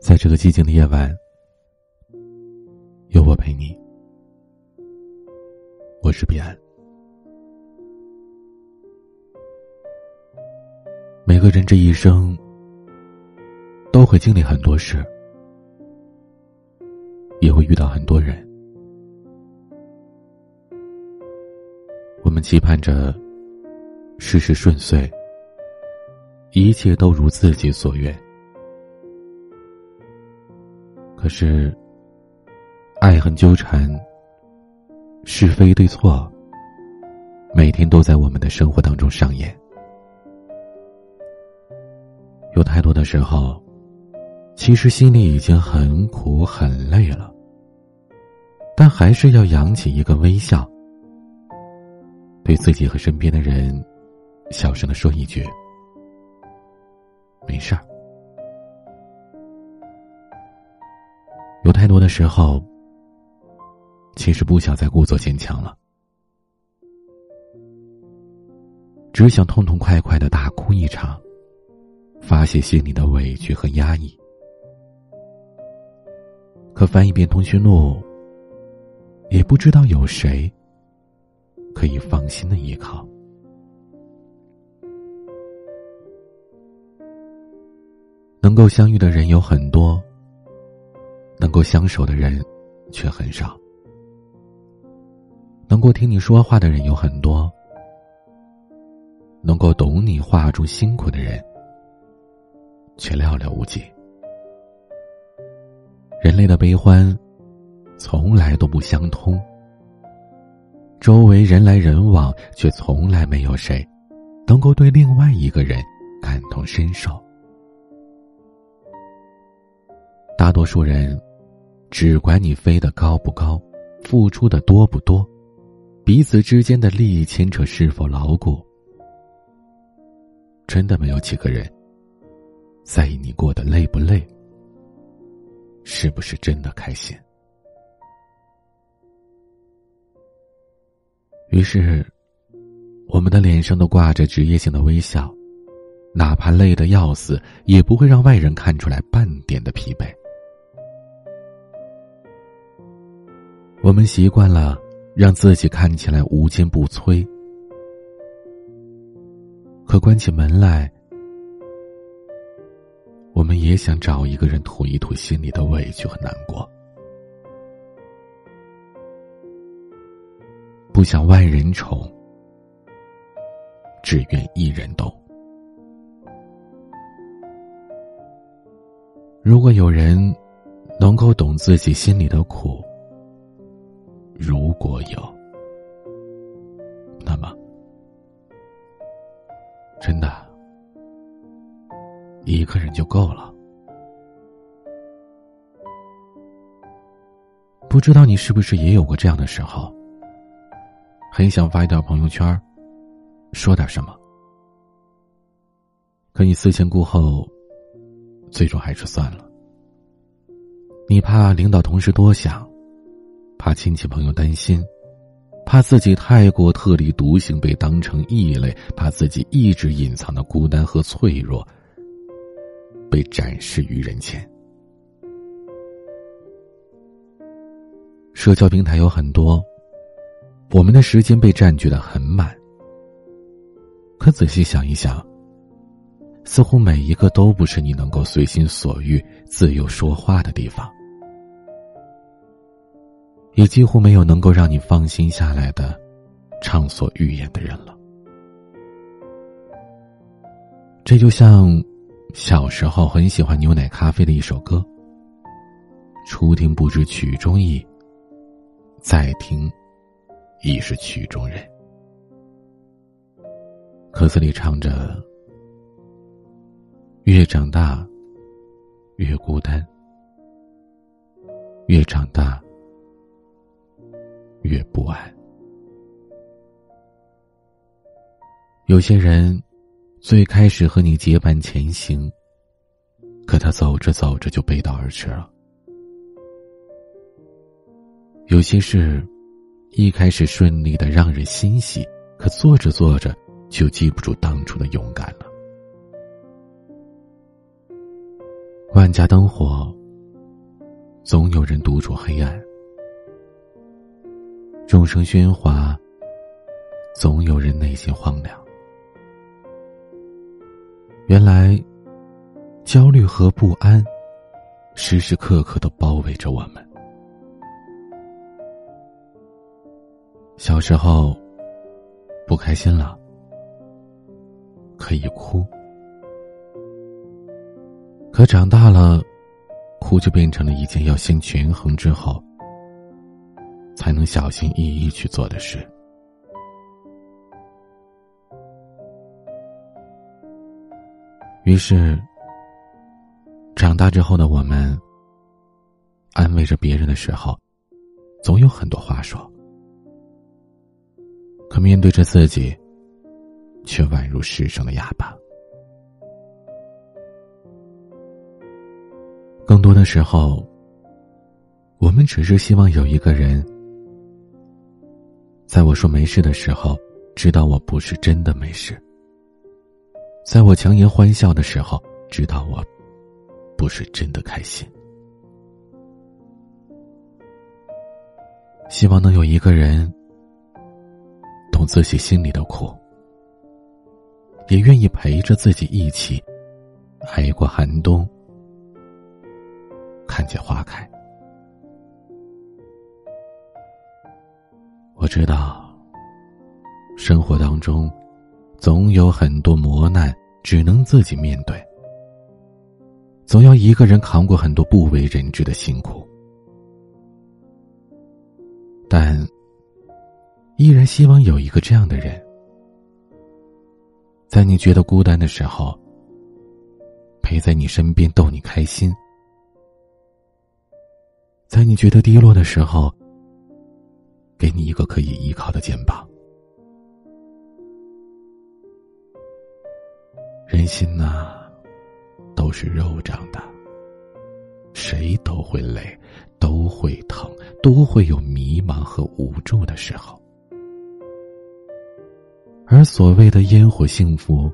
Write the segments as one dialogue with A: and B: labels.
A: 在这个寂静的夜晚，有我陪你。我是彼岸。每个人这一生都会经历很多事，也会遇到很多人。我们期盼着事事顺遂，一切都如自己所愿。可是，爱恨纠缠、是非对错，每天都在我们的生活当中上演。有太多的时候，其实心里已经很苦很累了，但还是要扬起一个微笑，对自己和身边的人，小声的说一句：“没事儿。”有太多的时候，其实不想再故作坚强了，只想痛痛快快的大哭一场，发泄心里的委屈和压抑。可翻一遍通讯录，也不知道有谁可以放心的依靠。能够相遇的人有很多。能够相守的人，却很少；能够听你说话的人有很多；能够懂你话中辛苦的人，却寥寥无几。人类的悲欢，从来都不相通。周围人来人往，却从来没有谁，能够对另外一个人感同身受。大多数人。只管你飞得高不高，付出的多不多，彼此之间的利益牵扯是否牢固，真的没有几个人在意你过得累不累，是不是真的开心。于是，我们的脸上都挂着职业性的微笑，哪怕累得要死，也不会让外人看出来半点的疲惫。我们习惯了让自己看起来无坚不摧，可关起门来，我们也想找一个人吐一吐心里的委屈和难过，不想万人宠，只愿一人懂。如果有人能够懂自己心里的苦，如果有，那么真的一个人就够了。不知道你是不是也有过这样的时候，很想发一条朋友圈，说点什么，可你思前顾后，最终还是算了。你怕领导同事多想。怕亲戚朋友担心，怕自己太过特立独行被当成异类，怕自己一直隐藏的孤单和脆弱被展示于人前。社交平台有很多，我们的时间被占据的很满。可仔细想一想，似乎每一个都不是你能够随心所欲、自由说话的地方。也几乎没有能够让你放心下来的、畅所欲言的人了。这就像小时候很喜欢牛奶咖啡的一首歌。初听不知曲中意，再听已是曲中人。歌词里唱着：“越长大，越孤单；越长大。”越不安。有些人，最开始和你结伴前行，可他走着走着就背道而驰了。有些事，一开始顺利的让人欣喜，可做着做着就记不住当初的勇敢了。万家灯火，总有人独处黑暗；众生喧哗，总有人内心荒凉。原来，焦虑和不安，时时刻刻都包围着我们。小时候，不开心了，可以哭；可长大了，哭就变成了一件要先权衡之后，才能小心翼翼去做的事。于是，长大之后的我们，安慰着别人的时候，总有很多话说。可面对着自己，却宛如失声的哑巴。更多的时候，我们只是希望有一个人，在我说没事的时候，知道我不是真的没事；在我强颜欢笑的时候，知道我不是真的开心。希望能有一个人。懂自己心里的苦，也愿意陪着自己一起挨过寒冬，看见花开。知道，生活当中总有很多磨难，只能自己面对；总要一个人扛过很多不为人知的辛苦，但。依然希望有一个这样的人，在你觉得孤单的时候，陪在你身边逗你开心；在你觉得低落的时候，给你一个可以依靠的肩膀。人心呐，都是肉长的，谁都会累，都会疼，都会有迷茫和无助的时候。而所谓的烟火幸福，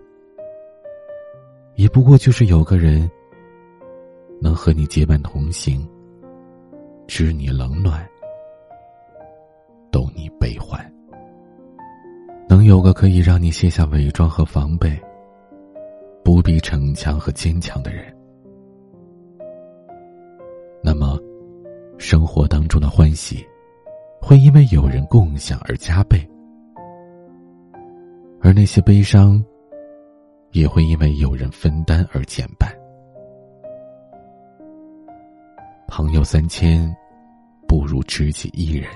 A: 也不过就是有个人能和你结伴同行，知你冷暖，懂你悲欢，能有个可以让你卸下伪装和防备，不必逞强和坚强的人，那么，生活当中的欢喜，会因为有人共享而加倍。而那些悲伤，也会因为有人分担而减半。朋友三千，不如知己一人；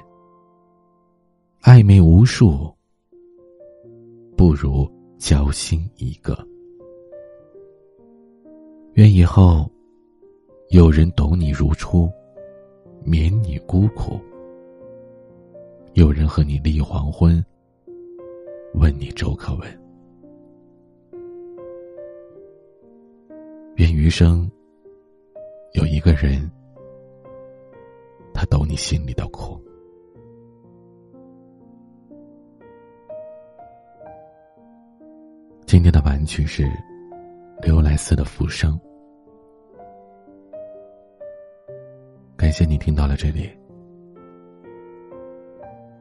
A: 暧昧无数，不如交心一个。愿以后有人懂你如初，免你孤苦；有人和你立黄昏。问你周可问，愿余生有一个人，他懂你心里的苦。今天的玩曲是刘莱斯的《浮生》，感谢你听到了这里，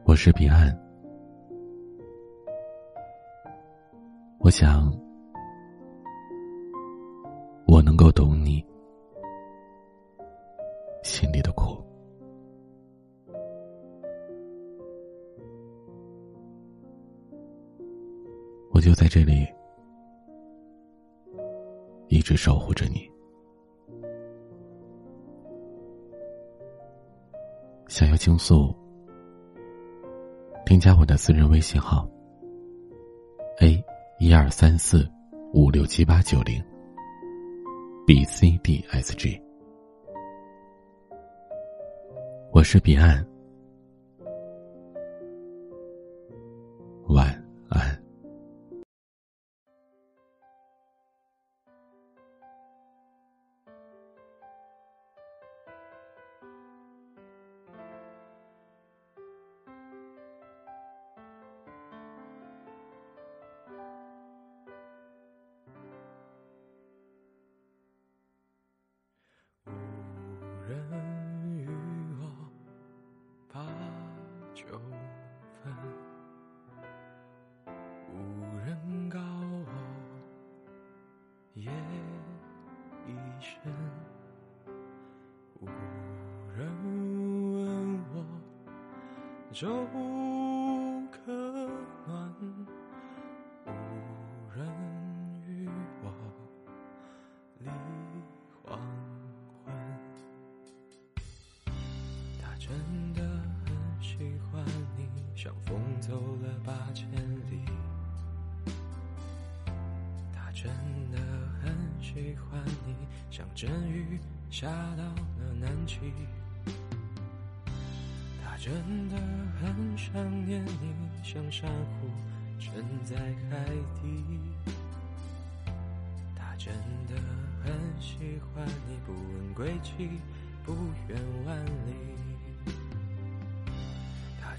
A: 我是彼岸。我想，我能够懂你心里的苦。我就在这里，一直守护着你。想要倾诉，添加我的私人微信号：a。一二三四五六七八九零，B C D S G，我是彼岸。晚。
B: 人与我把酒分，无人告我夜已深，无人问我粥真的很喜欢你，像风走了八千里。他真的很喜欢你，像阵雨下到了南极。他真的很想念你，像珊瑚沉在海底。他真的很喜欢你，不问归期，不远万里。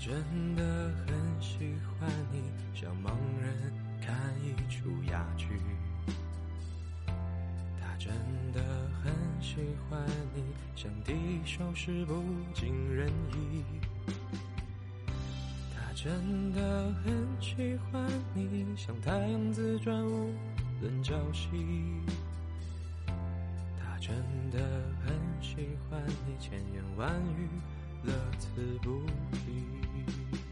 B: 真的很喜欢你，像盲人看一出哑剧。他真的很喜欢你，像敌手时不尽人意。他真的很喜欢你，像太阳自转无论朝夕。他真的很喜欢你，千言万语乐此不疲。